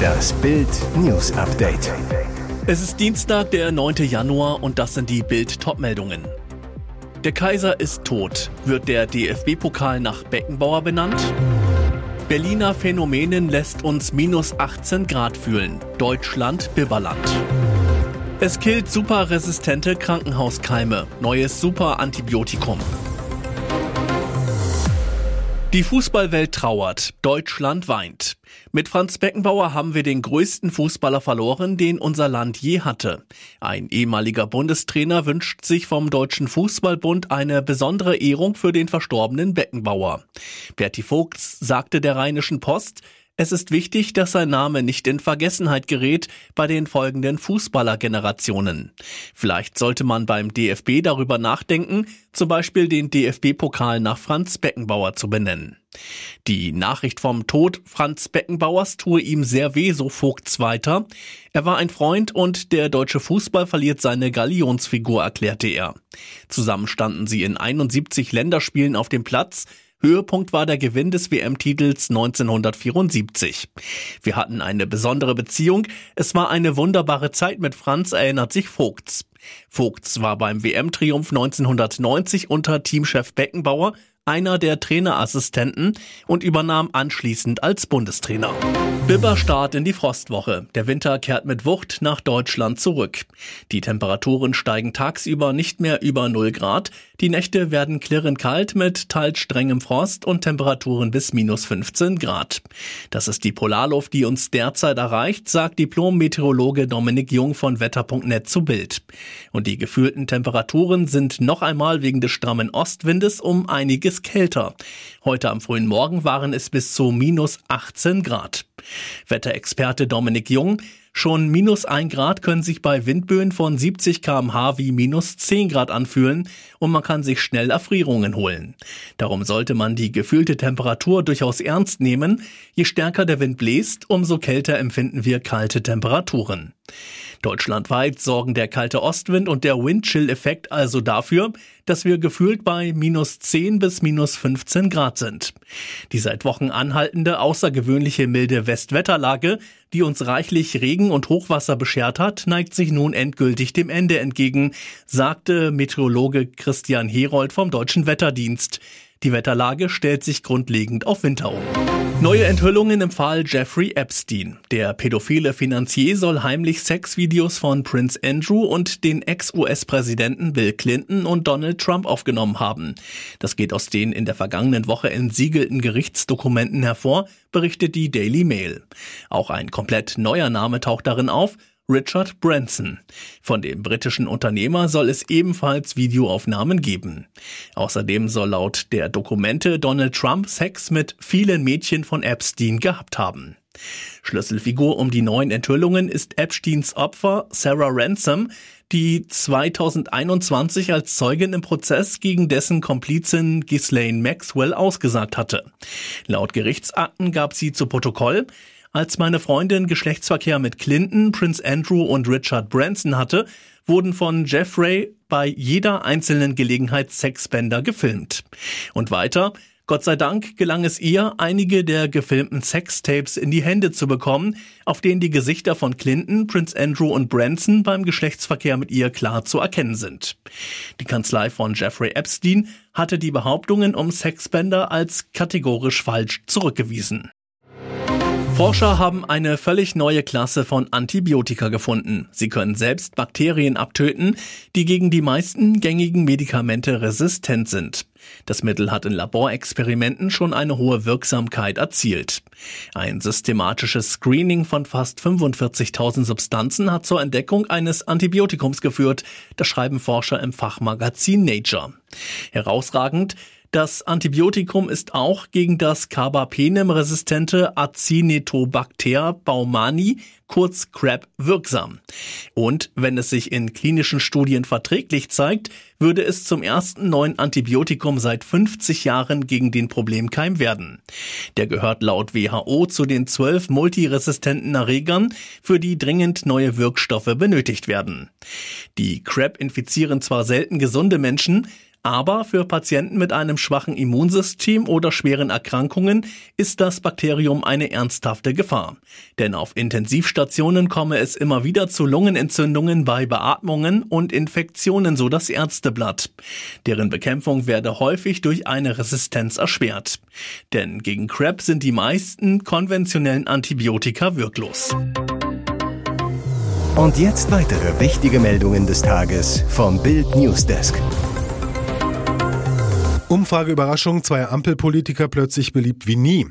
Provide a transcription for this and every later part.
Das Bild News Update. Es ist Dienstag, der 9. Januar und das sind die Bild Topmeldungen. Der Kaiser ist tot. Wird der DFB-Pokal nach Beckenbauer benannt? Berliner Phänomenen lässt uns minus 18 Grad fühlen. Deutschland Biberland. Es killt superresistente Krankenhauskeime. Neues Superantibiotikum. Die Fußballwelt trauert, Deutschland weint. Mit Franz Beckenbauer haben wir den größten Fußballer verloren, den unser Land je hatte. Ein ehemaliger Bundestrainer wünscht sich vom Deutschen Fußballbund eine besondere Ehrung für den verstorbenen Beckenbauer. Berti Vogts sagte der Rheinischen Post, es ist wichtig, dass sein Name nicht in Vergessenheit gerät bei den folgenden Fußballergenerationen. Vielleicht sollte man beim DFB darüber nachdenken, zum Beispiel den DFB-Pokal nach Franz Beckenbauer zu benennen. Die Nachricht vom Tod Franz Beckenbauers tue ihm sehr weh, so Vogts weiter. Er war ein Freund und der deutsche Fußball verliert seine Galionsfigur, erklärte er. Zusammen standen sie in 71 Länderspielen auf dem Platz, Höhepunkt war der Gewinn des WM-Titels 1974. Wir hatten eine besondere Beziehung. Es war eine wunderbare Zeit mit Franz, erinnert sich Vogts. Vogts war beim WM-Triumph 1990 unter Teamchef Beckenbauer einer der Trainerassistenten und übernahm anschließend als Bundestrainer. Bibberstart in die Frostwoche. Der Winter kehrt mit Wucht nach Deutschland zurück. Die Temperaturen steigen tagsüber nicht mehr über 0 Grad. Die Nächte werden klirrend kalt mit teils strengem Frost und Temperaturen bis minus 15 Grad. Das ist die Polarluft, die uns derzeit erreicht, sagt Diplom-Meteorologe Dominik Jung von Wetter.net zu Bild. Und die gefühlten Temperaturen sind noch einmal wegen des strammen Ostwindes um einiges kälter. Heute am frühen Morgen waren es bis zu minus 18 Grad. Wetterexperte Dominik Jung, Schon minus ein Grad können sich bei Windböen von 70 kmh wie minus 10 Grad anfühlen und man kann sich schnell Erfrierungen holen. Darum sollte man die gefühlte Temperatur durchaus ernst nehmen. Je stärker der Wind bläst, umso kälter empfinden wir kalte Temperaturen. Deutschlandweit sorgen der kalte Ostwind und der Windchill-Effekt also dafür, dass wir gefühlt bei minus 10 bis minus 15 Grad sind. Die seit Wochen anhaltende außergewöhnliche milde Westwetterlage, die uns reichlich Regen und Hochwasser beschert hat, neigt sich nun endgültig dem Ende entgegen, sagte Meteorologe Christian Herold vom Deutschen Wetterdienst. Die Wetterlage stellt sich grundlegend auf Winter um. Neue Enthüllungen im Fall Jeffrey Epstein. Der pädophile Finanzier soll heimlich Sexvideos von Prince Andrew und den Ex-US-Präsidenten Bill Clinton und Donald Trump aufgenommen haben. Das geht aus den in der vergangenen Woche entsiegelten Gerichtsdokumenten hervor, berichtet die Daily Mail. Auch ein komplett neuer Name taucht darin auf, Richard Branson. Von dem britischen Unternehmer soll es ebenfalls Videoaufnahmen geben. Außerdem soll laut der Dokumente Donald Trump Sex mit vielen Mädchen von Epstein gehabt haben. Schlüsselfigur um die neuen Enthüllungen ist Epsteins Opfer Sarah Ransom, die 2021 als Zeugin im Prozess gegen dessen Komplizin Ghislaine Maxwell ausgesagt hatte. Laut Gerichtsakten gab sie zu Protokoll, als meine Freundin Geschlechtsverkehr mit Clinton, Prince Andrew und Richard Branson hatte, wurden von Jeffrey bei jeder einzelnen Gelegenheit Sexbänder gefilmt. Und weiter, Gott sei Dank gelang es ihr, einige der gefilmten Sextapes in die Hände zu bekommen, auf denen die Gesichter von Clinton, Prince Andrew und Branson beim Geschlechtsverkehr mit ihr klar zu erkennen sind. Die Kanzlei von Jeffrey Epstein hatte die Behauptungen um Sexbänder als kategorisch falsch zurückgewiesen. Forscher haben eine völlig neue Klasse von Antibiotika gefunden. Sie können selbst Bakterien abtöten, die gegen die meisten gängigen Medikamente resistent sind. Das Mittel hat in Laborexperimenten schon eine hohe Wirksamkeit erzielt. Ein systematisches Screening von fast 45.000 Substanzen hat zur Entdeckung eines Antibiotikums geführt, das schreiben Forscher im Fachmagazin Nature. Herausragend, das Antibiotikum ist auch gegen das Carbapenem-resistente Acinetobacter baumani, kurz CRAB, wirksam. Und wenn es sich in klinischen Studien verträglich zeigt, würde es zum ersten neuen Antibiotikum seit 50 Jahren gegen den Problemkeim werden. Der gehört laut WHO zu den zwölf multiresistenten Erregern, für die dringend neue Wirkstoffe benötigt werden. Die CRAB infizieren zwar selten gesunde Menschen, Aber für Patienten mit einem schwachen Immunsystem oder schweren Erkrankungen ist das Bakterium eine ernsthafte Gefahr. Denn auf Intensivstationen komme es immer wieder zu Lungenentzündungen bei Beatmungen und Infektionen, so das Ärzteblatt. Deren Bekämpfung werde häufig durch eine Resistenz erschwert. Denn gegen Crab sind die meisten konventionellen Antibiotika wirklos. Und jetzt weitere wichtige Meldungen des Tages vom Bild Newsdesk. Umfrageüberraschung, zwei Ampelpolitiker plötzlich beliebt wie nie.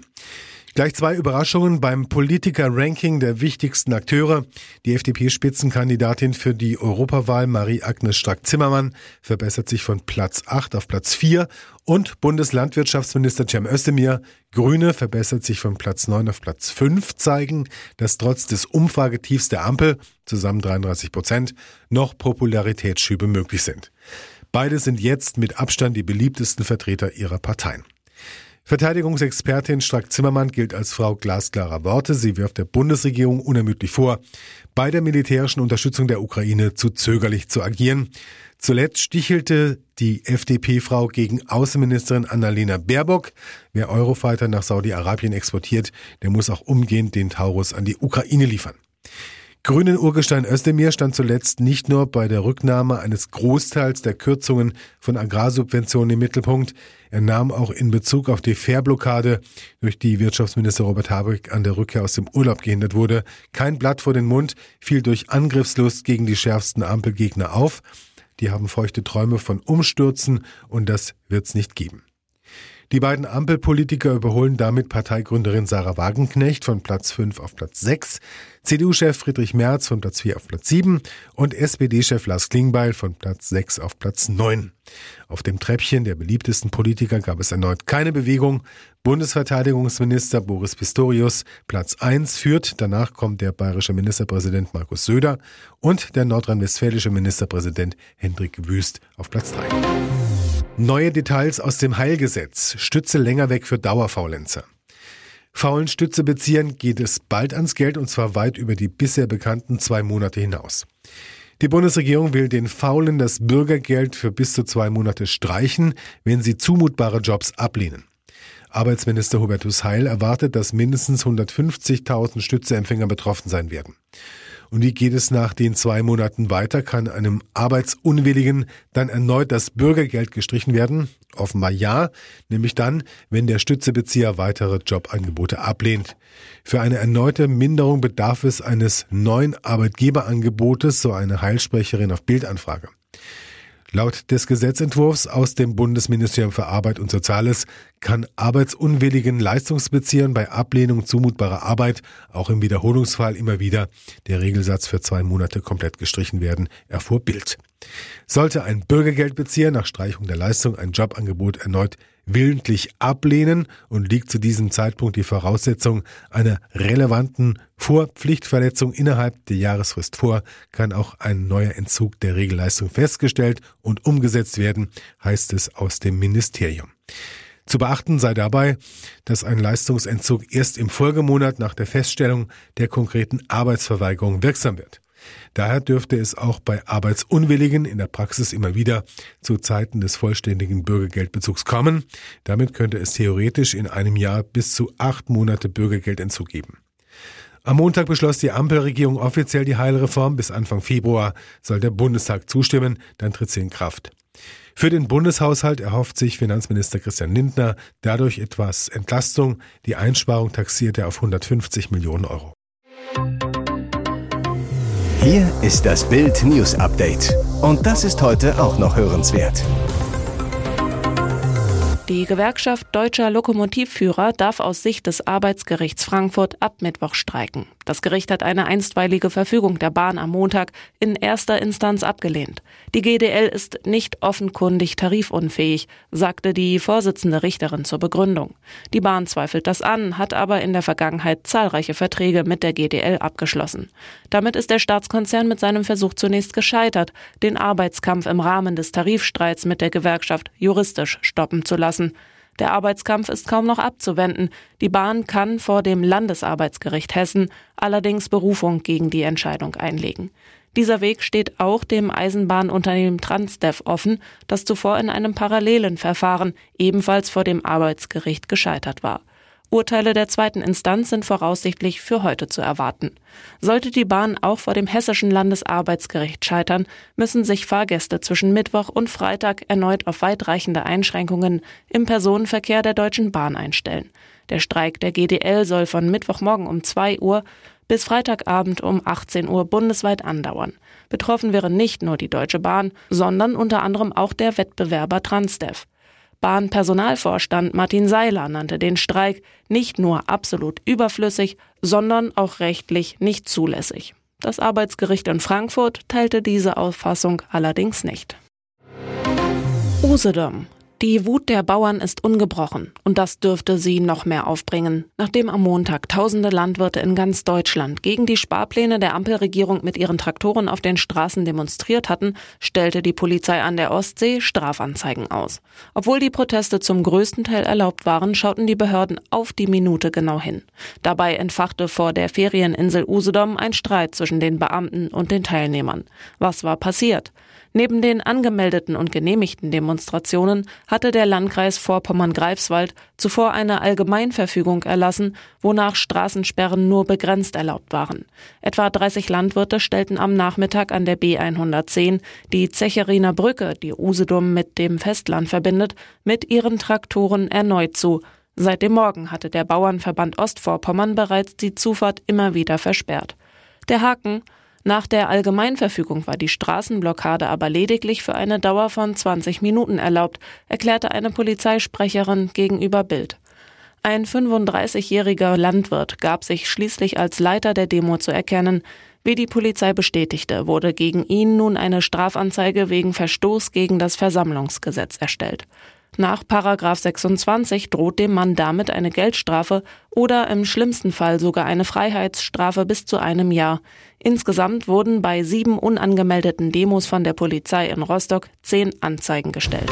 Gleich zwei Überraschungen beim Politiker-Ranking der wichtigsten Akteure. Die FDP-Spitzenkandidatin für die Europawahl Marie-Agnes Strack-Zimmermann verbessert sich von Platz 8 auf Platz 4 und Bundeslandwirtschaftsminister Cem Özdemir, Grüne, verbessert sich von Platz 9 auf Platz 5, zeigen, dass trotz des Umfragetiefs der Ampel, zusammen 33 Prozent, noch Popularitätsschübe möglich sind. Beide sind jetzt mit Abstand die beliebtesten Vertreter ihrer Parteien. Verteidigungsexpertin Strack-Zimmermann gilt als Frau glasklarer Worte. Sie wirft der Bundesregierung unermüdlich vor, bei der militärischen Unterstützung der Ukraine zu zögerlich zu agieren. Zuletzt stichelte die FDP-Frau gegen Außenministerin Annalena Baerbock. Wer Eurofighter nach Saudi-Arabien exportiert, der muss auch umgehend den Taurus an die Ukraine liefern. Grünen Urgestein Özdemir stand zuletzt nicht nur bei der Rücknahme eines Großteils der Kürzungen von Agrarsubventionen im Mittelpunkt, er nahm auch in Bezug auf die Fairblockade, durch die Wirtschaftsminister Robert Habeck an der Rückkehr aus dem Urlaub gehindert wurde, kein Blatt vor den Mund, fiel durch Angriffslust gegen die schärfsten Ampelgegner auf. Die haben feuchte Träume von Umstürzen und das wird's nicht geben. Die beiden Ampelpolitiker überholen damit Parteigründerin Sarah Wagenknecht von Platz 5 auf Platz 6, CDU-Chef Friedrich Merz von Platz 4 auf Platz 7 und SPD-Chef Lars Klingbeil von Platz 6 auf Platz 9. Auf dem Treppchen der beliebtesten Politiker gab es erneut keine Bewegung. Bundesverteidigungsminister Boris Pistorius Platz 1 führt, danach kommt der bayerische Ministerpräsident Markus Söder und der nordrhein-westfälische Ministerpräsident Hendrik Wüst auf Platz 3. Neue Details aus dem Heilgesetz. Stütze länger weg für Dauerfaulenzer. Faulen Stützebeziehern geht es bald ans Geld und zwar weit über die bisher bekannten zwei Monate hinaus. Die Bundesregierung will den Faulen das Bürgergeld für bis zu zwei Monate streichen, wenn sie zumutbare Jobs ablehnen. Arbeitsminister Hubertus Heil erwartet, dass mindestens 150.000 Stützeempfänger betroffen sein werden. Und wie geht es nach den zwei Monaten weiter? Kann einem Arbeitsunwilligen dann erneut das Bürgergeld gestrichen werden? Offenbar ja, nämlich dann, wenn der Stützebezieher weitere Jobangebote ablehnt. Für eine erneute Minderung bedarf es eines neuen Arbeitgeberangebotes, so eine Heilsprecherin auf Bildanfrage. Laut des Gesetzentwurfs aus dem Bundesministerium für Arbeit und Soziales kann arbeitsunwilligen Leistungsbeziehern bei Ablehnung zumutbarer Arbeit auch im Wiederholungsfall immer wieder der Regelsatz für zwei Monate komplett gestrichen werden, erfuhr Bild. Sollte ein Bürgergeldbezieher nach Streichung der Leistung ein Jobangebot erneut willentlich ablehnen und liegt zu diesem Zeitpunkt die Voraussetzung einer relevanten Vorpflichtverletzung innerhalb der Jahresfrist vor, kann auch ein neuer Entzug der Regelleistung festgestellt und umgesetzt werden, heißt es aus dem Ministerium. Zu beachten sei dabei, dass ein Leistungsentzug erst im Folgemonat nach der Feststellung der konkreten Arbeitsverweigerung wirksam wird. Daher dürfte es auch bei Arbeitsunwilligen in der Praxis immer wieder zu Zeiten des vollständigen Bürgergeldbezugs kommen. Damit könnte es theoretisch in einem Jahr bis zu acht Monate Bürgergeldentzug geben. Am Montag beschloss die Ampelregierung offiziell die Heilreform. Bis Anfang Februar soll der Bundestag zustimmen, dann tritt sie in Kraft. Für den Bundeshaushalt erhofft sich Finanzminister Christian Lindner dadurch etwas Entlastung. Die Einsparung taxiert er auf 150 Millionen Euro. Hier ist das Bild News Update. Und das ist heute auch noch hörenswert. Die Gewerkschaft Deutscher Lokomotivführer darf aus Sicht des Arbeitsgerichts Frankfurt ab Mittwoch streiken. Das Gericht hat eine einstweilige Verfügung der Bahn am Montag in erster Instanz abgelehnt. Die GDL ist nicht offenkundig tarifunfähig, sagte die Vorsitzende Richterin zur Begründung. Die Bahn zweifelt das an, hat aber in der Vergangenheit zahlreiche Verträge mit der GDL abgeschlossen. Damit ist der Staatskonzern mit seinem Versuch zunächst gescheitert, den Arbeitskampf im Rahmen des Tarifstreits mit der Gewerkschaft juristisch stoppen zu lassen. Der Arbeitskampf ist kaum noch abzuwenden. Die Bahn kann vor dem Landesarbeitsgericht Hessen allerdings Berufung gegen die Entscheidung einlegen. Dieser Weg steht auch dem Eisenbahnunternehmen Transdev offen, das zuvor in einem parallelen Verfahren ebenfalls vor dem Arbeitsgericht gescheitert war. Urteile der zweiten Instanz sind voraussichtlich für heute zu erwarten. Sollte die Bahn auch vor dem hessischen Landesarbeitsgericht scheitern, müssen sich Fahrgäste zwischen Mittwoch und Freitag erneut auf weitreichende Einschränkungen im Personenverkehr der Deutschen Bahn einstellen. Der Streik der GDL soll von Mittwochmorgen um 2 Uhr bis Freitagabend um 18 Uhr bundesweit andauern. Betroffen wäre nicht nur die Deutsche Bahn, sondern unter anderem auch der Wettbewerber Transdev. Bahnpersonalvorstand Martin Seiler nannte den Streik nicht nur absolut überflüssig, sondern auch rechtlich nicht zulässig. Das Arbeitsgericht in Frankfurt teilte diese Auffassung allerdings nicht. Usedom. Die Wut der Bauern ist ungebrochen und das dürfte sie noch mehr aufbringen. Nachdem am Montag tausende Landwirte in ganz Deutschland gegen die Sparpläne der Ampelregierung mit ihren Traktoren auf den Straßen demonstriert hatten, stellte die Polizei an der Ostsee Strafanzeigen aus. Obwohl die Proteste zum größten Teil erlaubt waren, schauten die Behörden auf die Minute genau hin. Dabei entfachte vor der Ferieninsel Usedom ein Streit zwischen den Beamten und den Teilnehmern. Was war passiert? Neben den angemeldeten und genehmigten Demonstrationen hatte der Landkreis Vorpommern-Greifswald zuvor eine Allgemeinverfügung erlassen, wonach Straßensperren nur begrenzt erlaubt waren. Etwa 30 Landwirte stellten am Nachmittag an der B110 die Zecheriner Brücke, die Usedom mit dem Festland verbindet, mit ihren Traktoren erneut zu. Seit dem Morgen hatte der Bauernverband Ostvorpommern bereits die Zufahrt immer wieder versperrt. Der Haken nach der Allgemeinverfügung war die Straßenblockade aber lediglich für eine Dauer von 20 Minuten erlaubt, erklärte eine Polizeisprecherin gegenüber Bild. Ein 35-jähriger Landwirt gab sich schließlich als Leiter der Demo zu erkennen. Wie die Polizei bestätigte, wurde gegen ihn nun eine Strafanzeige wegen Verstoß gegen das Versammlungsgesetz erstellt. Nach Paragraph 26 droht dem Mann damit eine Geldstrafe oder im schlimmsten Fall sogar eine Freiheitsstrafe bis zu einem Jahr. Insgesamt wurden bei sieben unangemeldeten Demos von der Polizei in Rostock zehn Anzeigen gestellt.